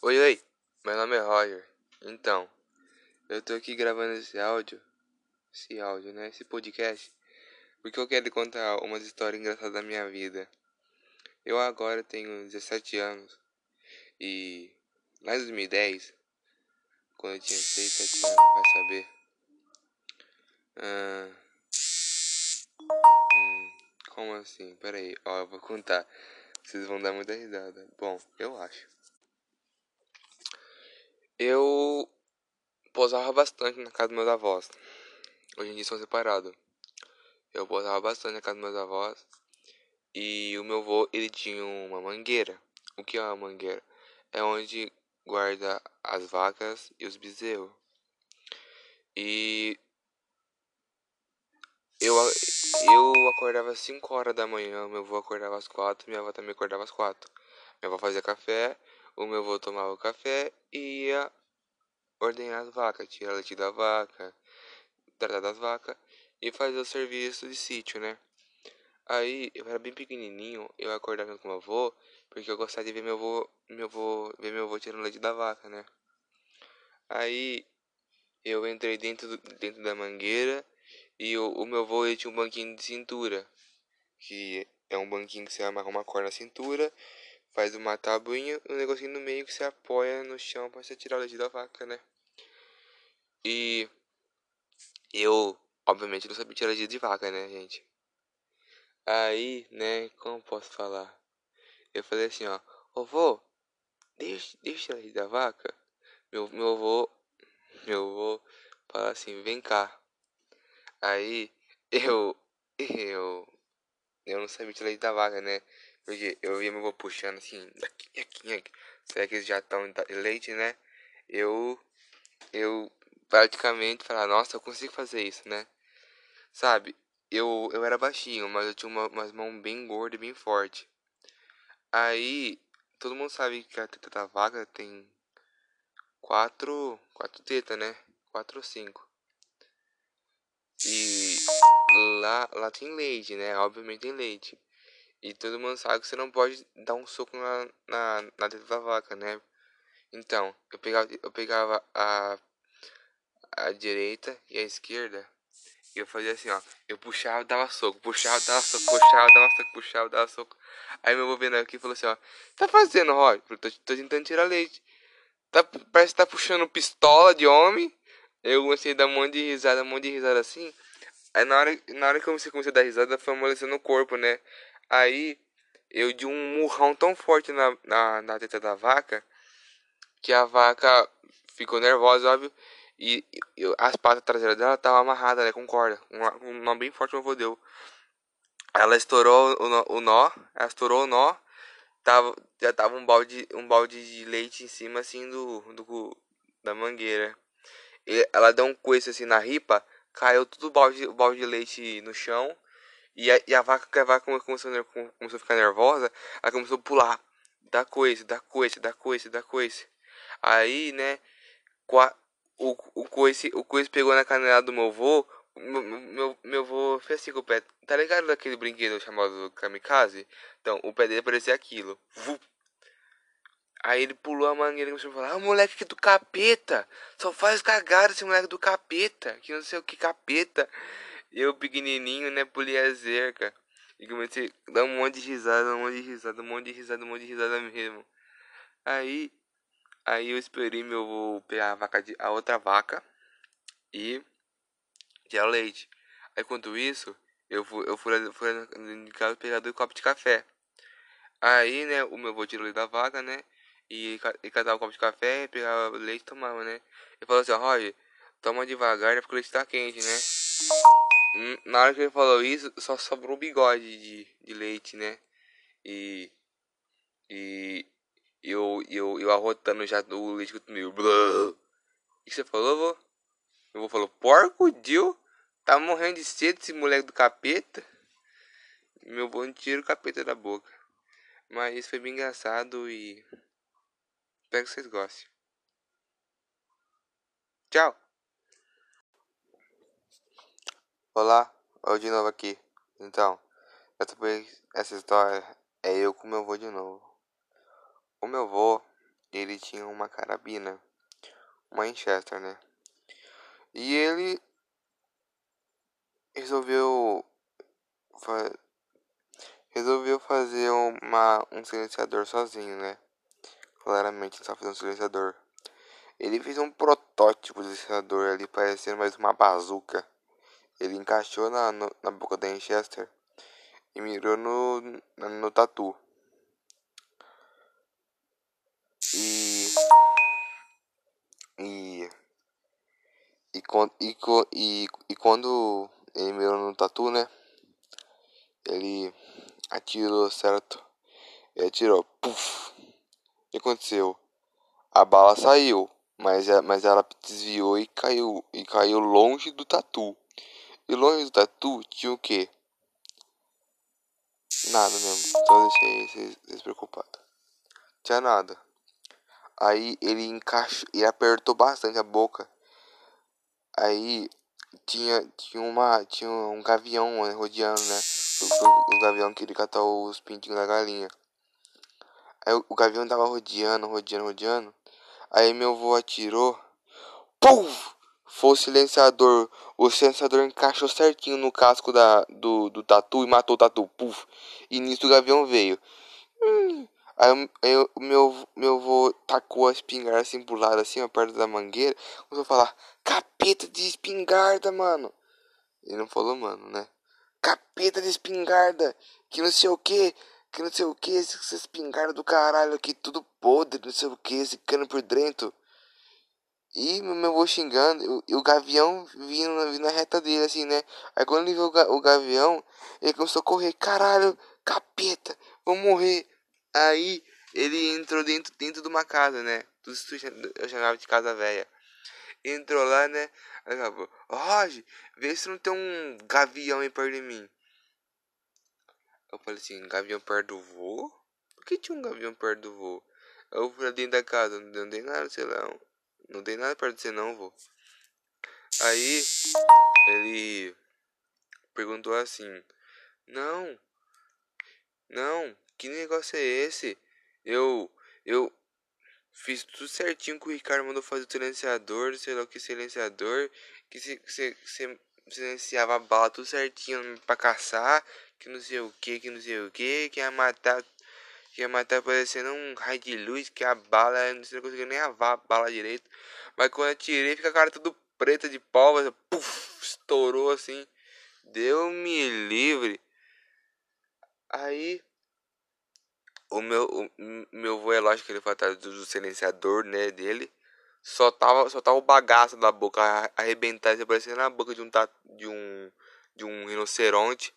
Oi, oi, meu nome é Roger. Então, eu tô aqui gravando esse áudio, esse áudio, né? Esse podcast, porque eu quero contar umas histórias engraçadas da minha vida. Eu agora tenho 17 anos e lá em 2010, quando eu tinha 6, 7 anos, vai saber. Ah, hum, como assim? Pera aí, ó, eu vou contar. Vocês vão dar muita risada. Bom, eu acho. Eu posava bastante na casa dos meus avós. Hoje em dia são separados. Eu posava bastante na casa dos meus avós. E o meu avô, ele tinha uma mangueira. O que é uma mangueira? É onde guarda as vacas e os bezerros. E eu, eu acordava às 5 horas da manhã, meu avô acordava às 4, minha avó também acordava às 4. Minha avó fazia café, o meu avô tomava café e ia ordenhar as vacas, tirar leite da vaca, tratar das vacas e fazer o serviço de sítio, né? Aí eu era bem pequenininho, eu acordava com meu avô, porque eu gostava de ver meu avô, meu avô, ver meu avô tirando leite da vaca, né? Aí eu entrei dentro, do, dentro da mangueira e o, o meu avô tinha um banquinho de cintura, que é um banquinho que você amarra uma corda na cintura faz uma tabuinha um negocinho no meio que você apoia no chão para você tirar o leite da vaca, né? E eu, obviamente, não sabia tirar leite de vaca, né, gente? Aí, né, como posso falar? Eu falei assim, ó, avô, deixa, deixa tirar leite da vaca. Meu, meu avô, meu avô fala assim, vem cá. Aí, eu, eu, eu não sabia tirar leite da vaca, né? Porque eu via meu avô puxando assim, aqui, aqui, aqui. Será que eles já estão em leite, né? Eu, eu praticamente falava, nossa, eu consigo fazer isso, né? Sabe, eu, eu era baixinho, mas eu tinha uma, umas mãos bem gordas e bem forte. Aí, todo mundo sabe que a teta da vaca tem quatro, quatro tetas, né? Quatro ou cinco. E lá, lá tem leite, né? Obviamente tem leite. E todo mundo sabe que você não pode dar um soco na, na, na teta da vaca, né? Então, eu pegava, eu pegava a, a direita e a esquerda e eu fazia assim, ó. Eu puxava, dava soco, puxava, dava soco, puxava, dava soco, puxava, dava soco. Aí meu vendo aqui falou assim, ó. Tá fazendo, Rod? Tô, tô tentando tirar leite. Tá, parece que tá puxando pistola de homem. Eu comecei a dar um monte de risada, um monte de risada assim. Aí na hora, na hora que eu comecei, a dar risada, foi amolecendo o corpo, né? Aí eu de um murrão tão forte na, na, na teta da vaca que a vaca ficou nervosa, óbvio. E, e as patas traseiras dela estavam amarradas né, com corda. Um, um nó bem forte meu avô deu. Ela estourou o nó, o nó, ela estourou o nó. Tava, já tava um balde, um balde de leite em cima assim do, do da mangueira. E ela deu um coice assim na ripa, caiu tudo o balde, o balde de leite no chão. E a, e a vaca, a vaca começou, começou a ficar nervosa, ela começou a pular. Dá coice, dá coice, dá coice, dá coice. Aí, né, o, o, coice, o coice pegou na canela do meu avô. Meu, meu, meu avô fez assim com o pé. Tá ligado daquele brinquedo chamado kamikaze? Então, o pé dele parecia aquilo. Vup. Aí ele pulou a mangueira e começou a falar: Ah, moleque que do capeta! Só faz cagada esse moleque do capeta! Que não sei o que capeta! Eu pequenininho, né, pulei a cerca. E comecei a dar um monte de risada, um monte de risada, um monte de risada, um monte de risada mesmo. Aí, aí eu esperei meu avô pegar a vaca de, a outra vaca e tirar leite. Aí enquanto isso, eu fui, eu fui, fui em casa pegar dois copos de café. Aí, né, o meu avô tirou o leite da vaca, né? E, e catava um copo de café, pegava leite e tomava, né? Ele falou assim, Roger, toma devagar, porque o leite tá quente, né? Hum, na hora que ele falou isso, só sobrou o bigode de, de leite, né? E. E. Eu, eu, eu arrotando já o leite que eu tomei. O que você falou, vô? Eu vou falou, porco, Dio? Tá morrendo de sede esse moleque do capeta? Meu bom tiro o capeta da boca. Mas isso foi bem engraçado e. Espero que vocês gostem. Tchau! Olá, eu de novo aqui. Então, essa, essa história é eu com meu avô de novo. O meu avô, ele tinha uma carabina, uma Winchester, né? E ele resolveu fa resolveu fazer uma, um silenciador sozinho, né? Claramente estava fazendo um silenciador. Ele fez um protótipo de silenciador ali, parecendo mais uma bazuca. Ele encaixou na, no, na boca da Winchester e mirou no, no, no tatu. E. E. E, e, e, e quando ele mirou no tatu, né? Ele atirou, certo? Ele atirou, puf! O que aconteceu? A bala saiu, mas, é, mas ela desviou e caiu, e caiu longe do tatu. E longe do tatu tinha o quê? Nada mesmo. Só deixei vocês despreocupados. Tinha nada. Aí ele encaixou e apertou bastante a boca. Aí tinha, tinha uma. Tinha um gavião né, rodeando, né? O, o, o gavião queria catar os pintinhos da galinha. Aí o, gavião tava rodeando, rodeando, rodeando. Aí meu avô atirou. Puf! Foi o silenciador. O silenciador encaixou certinho no casco da, do, do tatu e matou o tatu. Puf! E nisso o gavião veio. Hum. Aí, aí o meu, meu avô tacou a espingarda assim pro lado, assim, ó, perto da mangueira. Começou a falar: Capeta de espingarda, mano. Ele não falou, mano, né? Capeta de espingarda. Que não sei o que que não sei o que, essa espingarda do caralho aqui, tudo podre, não sei o que, esse cano por dentro. E meu avô xingando, e o gavião vindo, vindo na reta dele, assim, né? Aí quando ele viu o, ga, o gavião, ele começou a correr, caralho, capeta, vou morrer. Aí ele entrou dentro, dentro de uma casa, né? Eu chamava de casa velha. Entrou lá, né? Aí falou, Roger, vê se não tem um gavião aí perto de mim. Eu falei assim, gavião perto do vô? Por que tinha um gavião perto do vô? Eu fui dentro da casa, não tem nada, sei lá. Não tem nada de você não, vô. Aí ele perguntou assim, não, não, que negócio é esse? Eu, eu fiz tudo certinho que o Ricardo mandou fazer o silenciador, sei lá o que silenciador, que você, você silenciava a bala tudo certinho pra caçar, que não sei o que, que não sei o que, que ia matar, que ia matar parecendo um raio de luz, que a bala, não sei, conseguia nem avar a bala direito. Mas quando eu tirei, fica a cara tudo preta de pólvora, puf, estourou assim. Deu me livre. Aí o meu o, meu avô é lógico que ele foi atrás do silenciador, né, dele. Só tava, só tava o bagaço da boca arrebentar, parecendo na boca de um de um de um rinoceronte.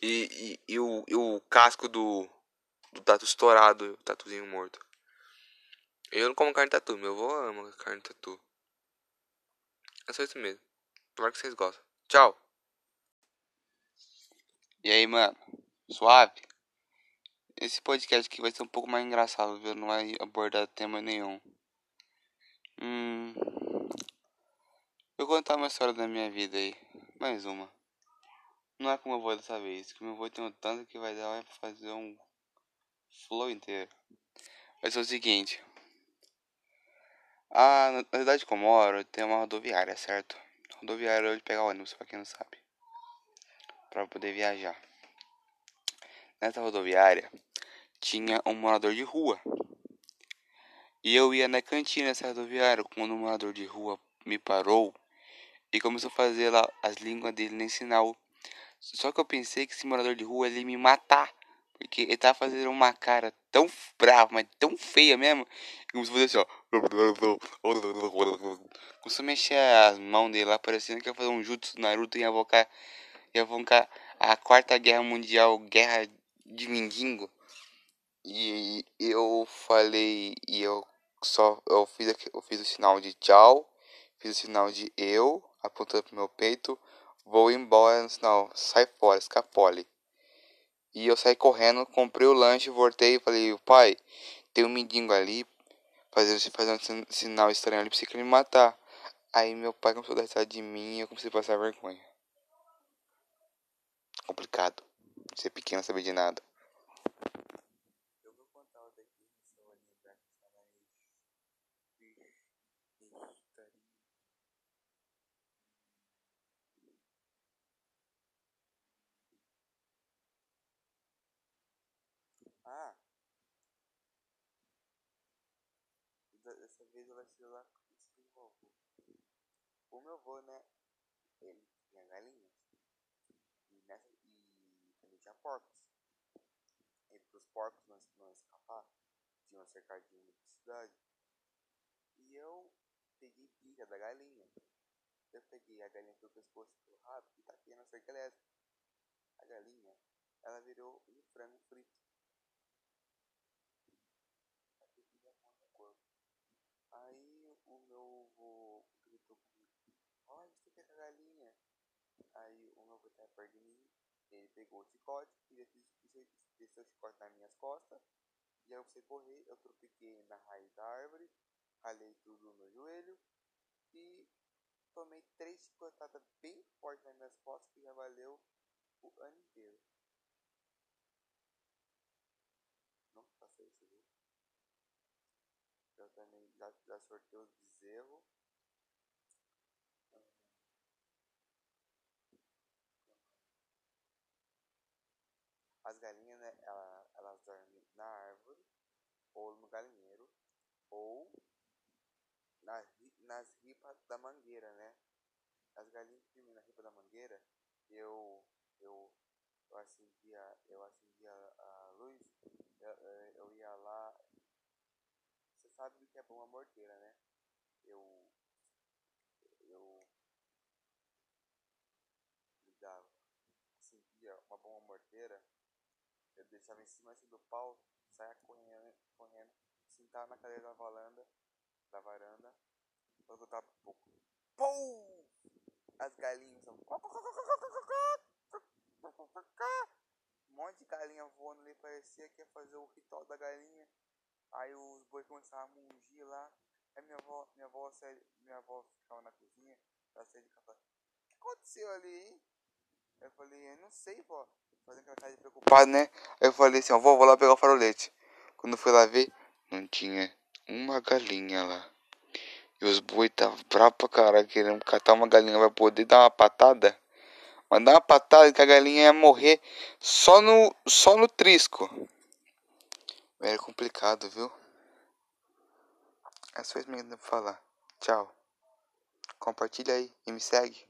E, e, e, o, e o casco do, do tatu estourado, o tatuzinho morto. Eu não como carne tatu, meu avô ama carne tatu. É só isso mesmo. Tomara que vocês gostem. Tchau. E aí, mano? Suave? Esse podcast aqui vai ser um pouco mais engraçado, viu? Não vai abordar tema nenhum. Hum. Eu vou contar uma história da minha vida aí. Mais uma. Não é como eu vou dessa vez, que meu avô tem um tanto que vai dar pra fazer um flow inteiro. Vai ser o seguinte. Ah, na cidade que eu moro tem uma rodoviária, certo? Rodoviária é pegar ônibus, pra quem não sabe. Pra poder viajar. Nessa rodoviária tinha um morador de rua. E eu ia na cantina rodoviária quando um morador de rua me parou e começou a fazer lá as línguas dele nem sinal só que eu pensei que esse morador de rua ele ia me matar. Porque ele tava fazendo uma cara tão brava, mas tão feia mesmo. Como se fosse assim, ó. Começou a mexer as mãos dele lá, parecendo que ia fazer um jutsu Naruto e ia invocar, ia invocar a quarta guerra mundial, guerra de mendigo. E eu falei, e eu só, eu fiz, eu fiz o sinal de tchau, fiz o sinal de eu, apontando pro meu peito. Vou embora no sinal, sai fora, escapole. E eu saí correndo, comprei o lanche, voltei e falei, pai, tem um mendigo ali, fazendo, fazendo um sinal estranho ali, precisa me matar. Aí meu pai começou a dar de mim e eu comecei a passar vergonha. Complicado. Ser pequeno, saber de nada. Dessa vez vai ser lá com o meu avô. O meu avô, né? Ele tinha galinhas. E, nessa, e também tinha porcos. E pros porcos não, não escapar, tinha um cercadinho de cidade. E eu peguei pilha da galinha. Eu peguei a galinha pelo pescoço pelo rabo e taquei na cerca elétrica. A galinha, ela virou um frango frito. Aí o meu avô gritou comigo, olha, você quer a galinha? Aí o meu avô estava perto de mim, ele pegou o chicote e desceu o chicote nas minhas costas. E aí eu correr, eu tropiquei na raiz da árvore, ralei tudo no joelho e tomei três chicotadas bem fortes nas minhas costas que já valeu o ano inteiro. Não passei isso? Eu também já, já sortei os bezerros. As galinhas, né, elas, elas dormem na árvore, ou no galinheiro, ou nas, nas ripas da mangueira, né? As galinhas que dormiam na ripa da mangueira, eu, eu, eu acendia, eu acendia a luz, eu, eu ia lá. Você sabe do que é bom a morteira, né? Eu, eu ligava, acendia uma bomba morteira eu deixava em cima assim do pau, saia correndo, correndo, sentava na cadeira da varanda, da varanda, quando eu tava pouco. Pou! As galinhas são. Um monte de galinha voando ali, parecia que ia fazer o ritual da galinha. Aí os bois começavam a mungir lá. Aí minha avó, minha avó, minha avó ficava na cozinha, ela saía de casa. O que aconteceu ali, hein? Eu falei, eu não sei, vó. Fazendo aquela cara preocupado, né? Aí eu falei assim, ó, vou, vou lá pegar o farolete. Quando eu fui lá ver, não tinha uma galinha lá. E os boi estavam bravos pra caralho, querendo catar uma galinha pra poder dar uma patada. Mas dar uma patada que a galinha ia morrer só no, só no trisco. Era complicado, viu? É só isso mesmo eu falar. Tchau. Compartilha aí e me segue.